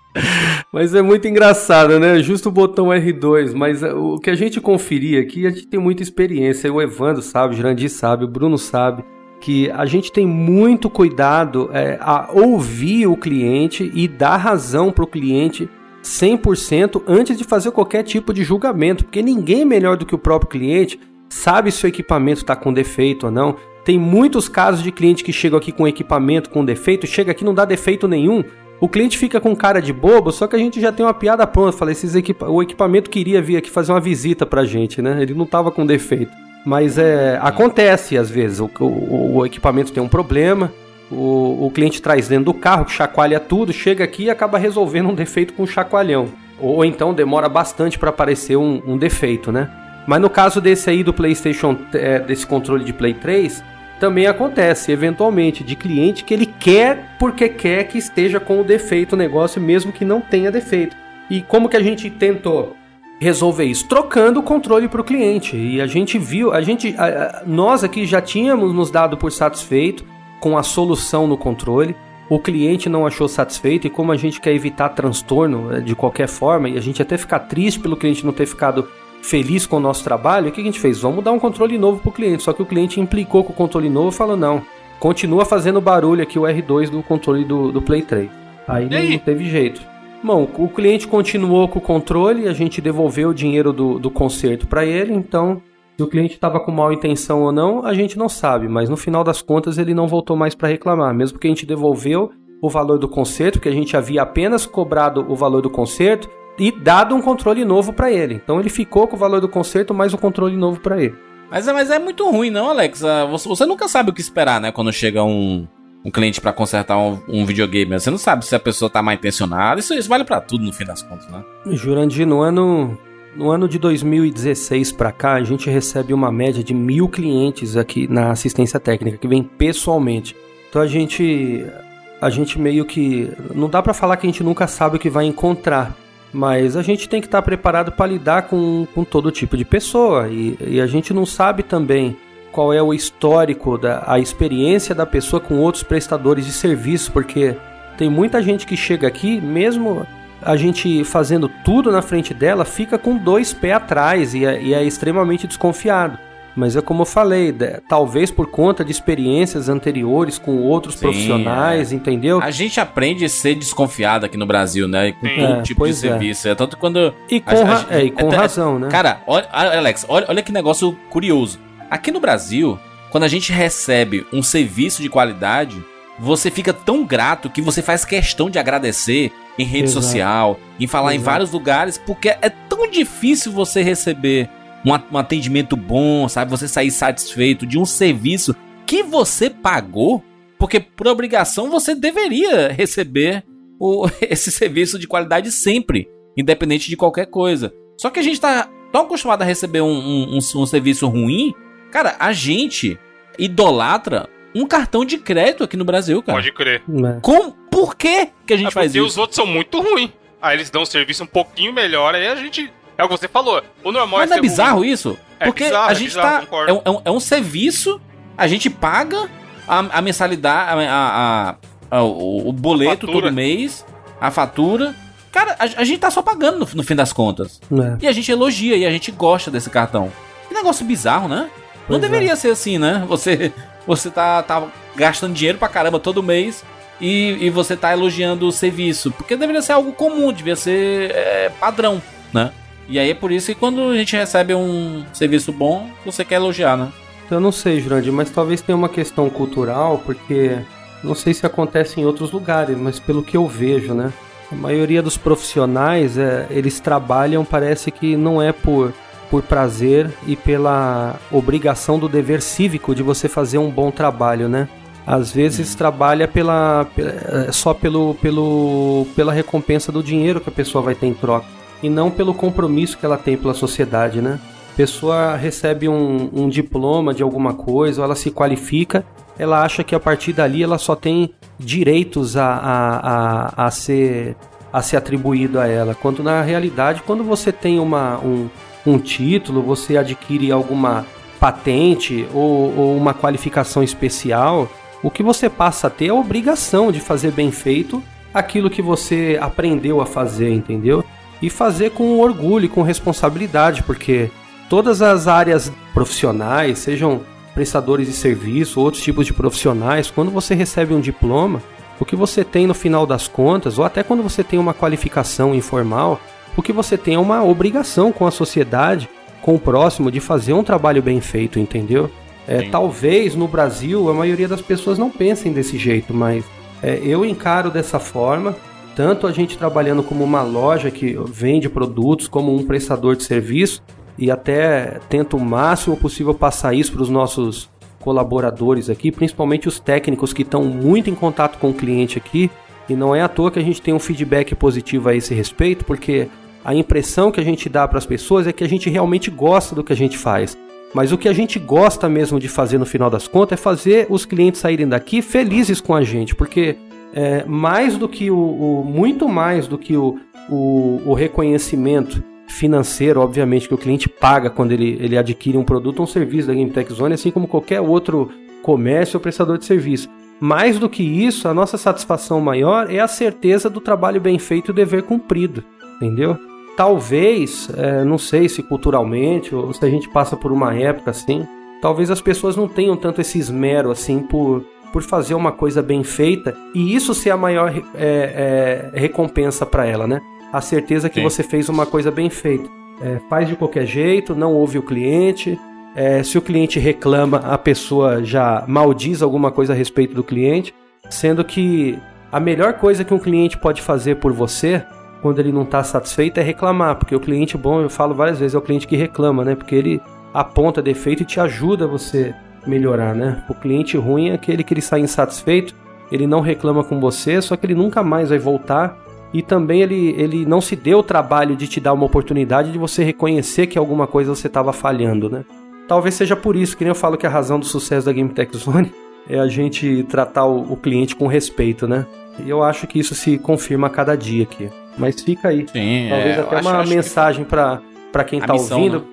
Mas é muito engraçado, né? Justo o botão R2, mas uh, o que a gente conferia aqui, a gente tem muita experiência. O Evandro sabe, o Jurandir sabe, o Bruno sabe que a gente tem muito cuidado é, a ouvir o cliente e dar razão para o cliente 100% antes de fazer qualquer tipo de julgamento, porque ninguém melhor do que o próprio cliente sabe se o equipamento está com defeito ou não. Tem muitos casos de cliente que chegam aqui com equipamento com defeito, chega aqui não dá defeito nenhum. O cliente fica com cara de bobo, só que a gente já tem uma piada pronta. Falei, esses equipa o equipamento queria vir aqui fazer uma visita pra gente, né? Ele não tava com defeito. Mas é, acontece às vezes, o, o, o equipamento tem um problema, o, o, cliente traz dentro do carro, chacoalha tudo, chega aqui e acaba resolvendo um defeito com um chacoalhão. Ou então demora bastante para aparecer um, um, defeito, né? Mas no caso desse aí do PlayStation, é, desse controle de Play 3, também acontece, eventualmente, de cliente que ele quer porque quer que esteja com o defeito o negócio, mesmo que não tenha defeito. E como que a gente tentou? resolver isso trocando o controle para o cliente e a gente viu a gente a, a, nós aqui já tínhamos nos dado por satisfeito com a solução no controle o cliente não achou satisfeito e como a gente quer evitar transtorno eh, de qualquer forma e a gente até ficar triste pelo cliente não ter ficado feliz com o nosso trabalho o que a gente fez? Vamos dar um controle novo para o cliente só que o cliente implicou com o controle novo e falou não continua fazendo barulho aqui o R2 do controle do, do Play 3 aí, aí? não teve jeito. Bom, o cliente continuou com o controle, a gente devolveu o dinheiro do, do conserto para ele, então se o cliente estava com mal intenção ou não, a gente não sabe, mas no final das contas ele não voltou mais para reclamar, mesmo que a gente devolveu o valor do conserto, que a gente havia apenas cobrado o valor do conserto e dado um controle novo para ele. Então ele ficou com o valor do conserto mais um controle novo para ele. Mas, mas é muito ruim, não, Alex? Ah, você, você nunca sabe o que esperar, né? Quando chega um, um cliente para consertar um, um, videogame. Você não sabe se a pessoa tá mal intencionada. Isso, isso vale para tudo no fim das contas, né? Jurandir, no ano, no ano de 2016 para cá, a gente recebe uma média de mil clientes aqui na assistência técnica que vem pessoalmente. Então a gente, a gente meio que não dá para falar que a gente nunca sabe o que vai encontrar. Mas a gente tem que estar preparado para lidar com, com todo tipo de pessoa. E, e a gente não sabe também qual é o histórico, da, a experiência da pessoa com outros prestadores de serviço, porque tem muita gente que chega aqui, mesmo a gente fazendo tudo na frente dela, fica com dois pés atrás e é, e é extremamente desconfiado. Mas é como eu falei, talvez por conta de experiências anteriores com outros Sim, profissionais, é. entendeu? A gente aprende a ser desconfiado aqui no Brasil, né? Com todo é, tipo de é. serviço. É. Tanto quando. E com, a, a, é, e com razão, né? Cara, olha, Alex, olha, olha que negócio curioso. Aqui no Brasil, quando a gente recebe um serviço de qualidade, você fica tão grato que você faz questão de agradecer em rede Exato. social, em falar Exato. em vários lugares, porque é tão difícil você receber um, um atendimento bom, sabe? Você sair satisfeito de um serviço que você pagou, porque por obrigação você deveria receber o, esse serviço de qualidade sempre, independente de qualquer coisa. Só que a gente tá tão acostumado a receber um, um, um, um serviço ruim Cara, a gente idolatra um cartão de crédito aqui no Brasil, cara. Pode crer. É. Com, por que que a gente é faz isso? Porque os outros são muito ruins. Aí eles dão um serviço um pouquinho melhor, aí a gente... É o que você falou. O normal Mas é não é bizarro ruim. isso? É porque bizarro, a é gente é bizarro, tá... É um, é um, serviço, a gente paga a, a mensalidade, a, a, a o, o boleto todo mês, a fatura, Cara, a, a gente tá só pagando no, no fim das contas. É. E a gente elogia e a gente gosta desse cartão. Que negócio bizarro, né? Não Pois é. deveria ser assim, né? Você, você tá, tá gastando dinheiro pra caramba todo mês e, e você tá elogiando o serviço. Porque deveria ser algo comum, devia ser é, padrão, né? E aí é por isso que quando a gente recebe um serviço bom, você quer elogiar, né? Eu não sei, Jurandir, mas talvez tenha uma questão cultural, porque não sei se acontece em outros lugares, mas pelo que eu vejo, né? A maioria dos profissionais, é, eles trabalham, parece que não é por, por prazer e pela obrigação do dever cívico de você fazer um bom trabalho, né? Às vezes trabalha pela, pela- é, só pelo, pelo, pela recompensa do dinheiro que a pessoa vai ter em troca, e não pelo compromisso que ela tem pela sociedade, né? pessoa recebe um, um diploma de alguma coisa, ou ela se qualifica, ela acha que a partir dali ela só tem direitos a, a, a, a ser a ser atribuído a ela. Quando na realidade, quando você tem uma, um, um título, você adquire alguma patente ou, ou uma qualificação especial, o que você passa a ter é a obrigação de fazer bem feito aquilo que você aprendeu a fazer, entendeu? E fazer com orgulho e com responsabilidade, porque todas as áreas profissionais, sejam prestadores de serviço, outros tipos de profissionais, quando você recebe um diploma, o que você tem no final das contas, ou até quando você tem uma qualificação informal, o que você tem é uma obrigação com a sociedade, com o próximo, de fazer um trabalho bem feito, entendeu? É, talvez no Brasil a maioria das pessoas não pensem desse jeito, mas é, eu encaro dessa forma, tanto a gente trabalhando como uma loja que vende produtos, como um prestador de serviço, e até tento o máximo possível passar isso para os nossos colaboradores aqui, principalmente os técnicos que estão muito em contato com o cliente aqui. E não é à toa que a gente tem um feedback positivo a esse respeito, porque a impressão que a gente dá para as pessoas é que a gente realmente gosta do que a gente faz. Mas o que a gente gosta mesmo de fazer no final das contas é fazer os clientes saírem daqui felizes com a gente, porque é, mais do que o, o- muito mais do que o, o, o reconhecimento financeiro, obviamente, que o cliente paga quando ele, ele adquire um produto ou um serviço da Game Tech Zone, assim como qualquer outro comércio ou prestador de serviço. Mais do que isso, a nossa satisfação maior é a certeza do trabalho bem feito e o dever cumprido, entendeu? Talvez, é, não sei se culturalmente ou se a gente passa por uma época assim, talvez as pessoas não tenham tanto esse esmero assim por, por fazer uma coisa bem feita e isso ser a maior é, é, recompensa para ela, né? A certeza que Sim. você fez uma coisa bem feita. É, faz de qualquer jeito, não ouve o cliente. é, se o cliente reclama, a pessoa já maldiz alguma coisa a respeito do cliente, sendo que a melhor coisa que um cliente pode fazer por você quando ele não está satisfeito é reclamar, porque o cliente bom, eu falo várias vezes, é o cliente que reclama, né? Porque ele aponta defeito e te ajuda você melhorar, né? O cliente ruim é aquele que ele sai insatisfeito, ele não reclama com você, só que ele nunca mais vai voltar e também ele, ele não se deu o trabalho de te dar uma oportunidade de você reconhecer que alguma coisa você estava falhando, né? Talvez seja por isso que nem eu falo que a razão do sucesso da Game Tech Zone é a gente tratar o, o cliente com respeito, né? E eu acho que isso se confirma a cada dia aqui. Mas fica aí. Sim, Talvez é, até uma acho que- mensagem pra para quem A tá missão, ouvindo.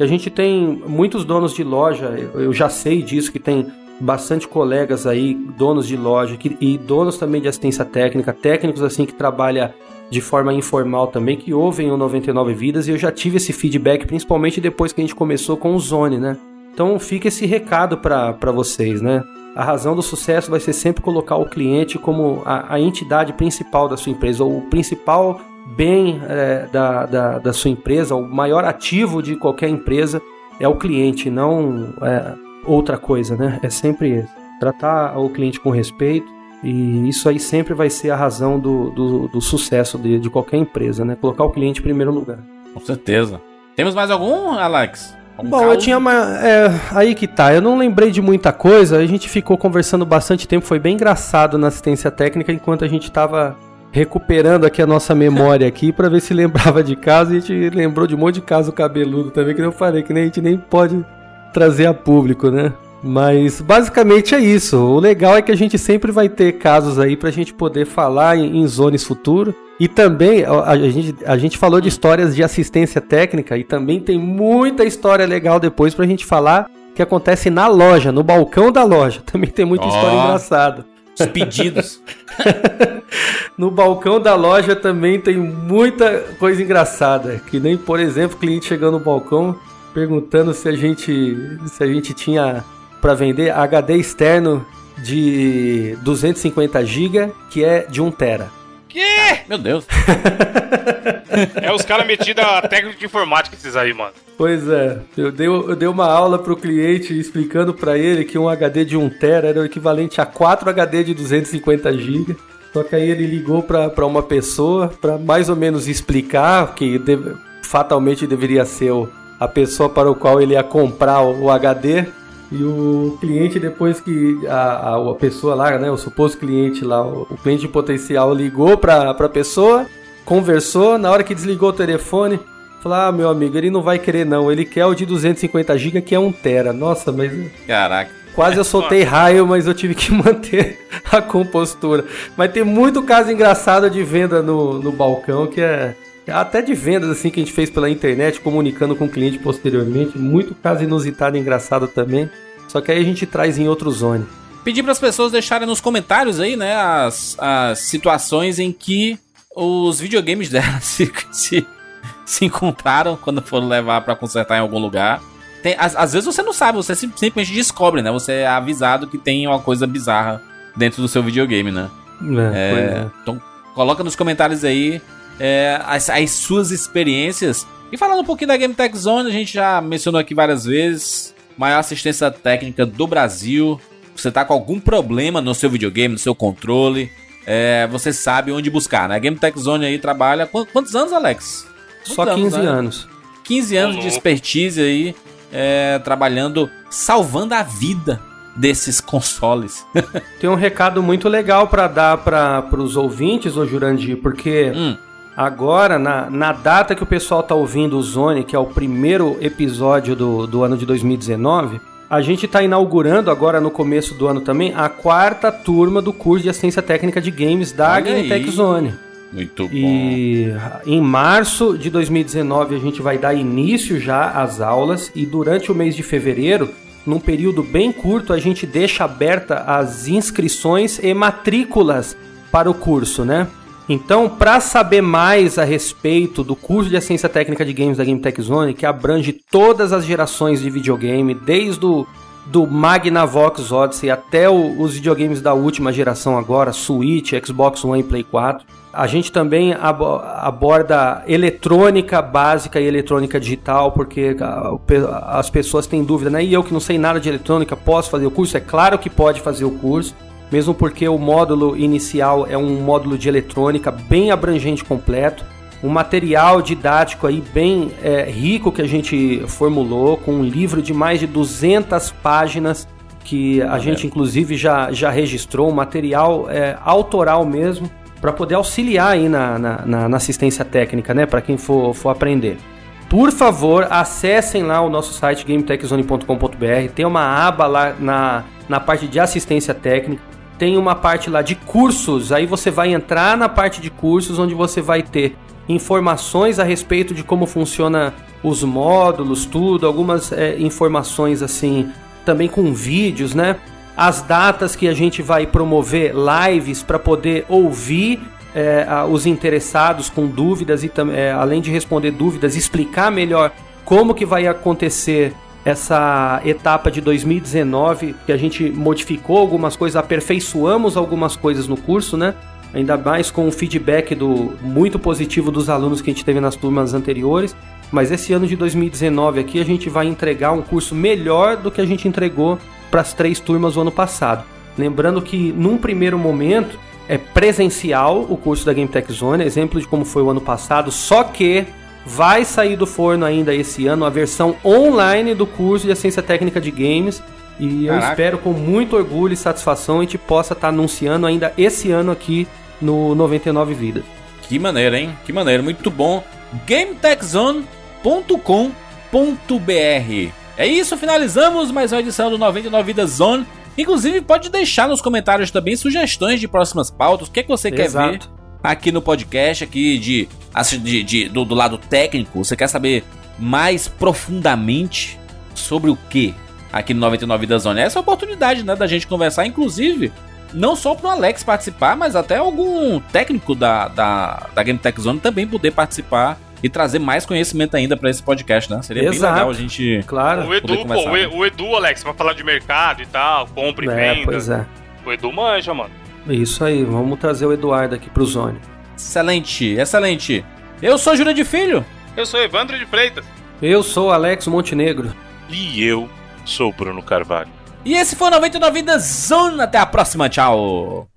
A gente tem muitos donos de loja, eu já sei disso, que tem bastante colegas aí, donos de loja que, e donos também de assistência técnica, técnicos assim que trabalham de forma informal também, que ouvem o 99 Vidas, e eu já tive esse feedback, principalmente depois que a gente começou com o Zone, né? Então fica esse recado para vocês, né? A razão do sucesso vai ser sempre colocar o cliente como a, a entidade principal da sua empresa, ou o principal bem é, da, da, da sua empresa, o maior ativo de qualquer empresa é o cliente, não é, outra coisa, né? É sempre esse. Tratar o cliente com respeito e isso aí sempre vai ser a razão do, do, do sucesso de, de qualquer empresa, né? Colocar o cliente em primeiro lugar. Com certeza. Temos mais algum, Alex? Algum Bom, caos? eu tinha uma. é, aí que tá, eu não lembrei de muita coisa, a gente ficou conversando bastante tempo, foi bem engraçado na assistência técnica enquanto a gente tava recuperando aqui a nossa memória aqui pra ver se lembrava de caso. E a gente lembrou de um monte de caso cabeludo também, que eu falei, que nem a gente nem pode trazer a público, né? Mas basicamente é isso. O legal é que a gente sempre vai ter casos aí pra gente poder falar em, em zones futuro. E também a, gente, a gente falou de histórias de assistência técnica e também tem muita história legal depois pra gente falar que acontece na loja, no balcão da loja. Também tem muita Ó. história engraçada. Os pedidos. no balcão da loja também tem muita coisa engraçada. Que nem, por exemplo, cliente chegando no balcão perguntando se a gente, se a gente tinha para vender HD externo de 250 GB, que é de 1 tera. Que? Meu Deus. é os caras metidos a técnica de informática esses aí, mano. Pois é, eu dei, eu dei uma aula pro cliente explicando para ele que um HD de 1 tera era o equivalente a 4 HD de 250 GB. Só que aí ele ligou para uma pessoa para mais ou menos explicar que deve, fatalmente deveria ser o, a pessoa para o qual ele ia comprar o, o HD. E o cliente, depois que a, a, pessoa lá, né, o suposto cliente lá, o, o cliente potencial ligou para a pessoa, conversou, na hora que desligou o telefone, falou: Ah, meu amigo, ele não vai querer não, ele quer o de 250 GB que é 1 tera. Nossa, mas. Caraca. Quase eu soltei raio, mas eu tive que manter a compostura. Mas tem muito caso engraçado de venda no, no balcão que é. Até de vendas assim que a gente fez pela internet, comunicando com o cliente posteriormente. Muito caso inusitado e engraçado também. Só que aí a gente traz em outro zone. Pedir para as pessoas deixarem nos comentários aí, né, as, as situações em que os videogames dela se, se, se encontraram quando foram levar para consertar em algum lugar. Tem, às, às, vezes você não sabe, você simplesmente descobre, né? Você é avisado que tem uma coisa bizarra dentro do seu videogame, né? É, é. Então coloca nos comentários aí é, as, as, suas experiências. E falando um pouquinho da Game Tech Zone, a gente já mencionou aqui várias vezes. Maior assistência técnica do Brasil. Você tá com algum problema no seu videogame, no seu controle, é, você sabe onde buscar, né? A Game Tech Zone aí trabalha. Quantos anos, Alex? Quantos Só 15 anos, né? anos. 15 anos de expertise aí, é, trabalhando, salvando a vida desses consoles. Tem um recado muito legal para dar para os ouvintes, ô Jurandir, porque hum. Agora, na, na data que o pessoal tá ouvindo o Zone, que é o primeiro episódio do, do ano de 2019, a gente está inaugurando agora no começo do ano também a quarta turma do curso de assistência técnica de games da Olha Game Tech Zone. Muito bom. E em março de 2019 a gente vai dar início já às aulas e durante o mês de fevereiro, num período bem curto, a gente deixa aberta as inscrições e matrículas para o curso, né? Então, para saber mais a respeito do curso de Ciência Técnica de Games da Game Tech Zone, que abrange todas as gerações de videogame, desde o do Magnavox Odyssey até o, os videogames da última geração agora, Switch, Xbox One e Play 4. A gente também aborda eletrônica básica e eletrônica digital, porque as pessoas têm dúvida, né? E eu que não sei nada de eletrônica, posso fazer o curso? É claro que pode fazer o curso mesmo porque o módulo inicial é um módulo de eletrônica bem abrangente completo, um material didático aí bem é, rico que a gente formulou, com um livro de mais de 200 páginas que a gente inclusive já, já registrou, um material é, autoral mesmo, para poder auxiliar aí na, na, na, assistência técnica, né, para quem for, for aprender. Por favor, acessem lá o nosso site gametechzone.com.br, tem uma aba lá na, na parte de assistência técnica, tem uma parte lá de cursos, aí você vai entrar na parte de cursos onde você vai ter informações a respeito de como funciona os módulos, tudo, algumas é, informações assim, também com vídeos, né? As datas que a gente vai promover lives para poder ouvir é, os interessados com dúvidas e é, além de responder dúvidas, explicar melhor como que vai acontecer essa etapa de 2019 que a gente modificou algumas coisas, aperfeiçoamos algumas coisas no curso, né? Ainda mais com o feedback do muito positivo dos alunos que a gente teve nas turmas anteriores. Mas esse ano de 2019 aqui a gente vai entregar um curso melhor do que a gente entregou para as três turmas do ano passado. Lembrando que num primeiro momento é presencial o curso da Game Tech Zone, exemplo de como foi o ano passado, só que Vai sair do forno ainda esse ano a versão online do curso de Ciência Técnica de Games. E Caraca. eu espero com muito orgulho e satisfação a gente possa estar tá anunciando ainda esse ano aqui no 99 Vidas. Que maneiro, hein? Que maneiro, muito bom. GameTechZone.com.br É isso, finalizamos mais uma edição do 99 Vidas Zone. Inclusive, pode deixar nos comentários também sugestões de próximas pautas, o que, é que você Exato. quer ver aqui no podcast, aqui de, de, de do, do, lado técnico, você quer saber mais profundamente sobre o que aqui no 99 da Zona? Essa é a oportunidade né, da gente conversar, inclusive. não só pro Alex participar, mas até algum técnico da, da, da Game Tech Zone também poder participar e trazer mais conhecimento ainda pra esse podcast, né? Seria bem Exato. legal a gente. Claro. O Edu, poder pô, o, né? o Edu, Alex, pra falar de mercado e tal, compra e É, venda. pois é. O Edu manja, mano. Isso aí, vamos trazer o Eduardo aqui pro Zone. Excelente, excelente. Eu sou Júlia de Filho. Eu sou Evandro de Freitas. Eu sou Alex Montenegro. E eu sou o Bruno Carvalho. E esse foi o 99 Vidas Zona. Até a próxima, tchau.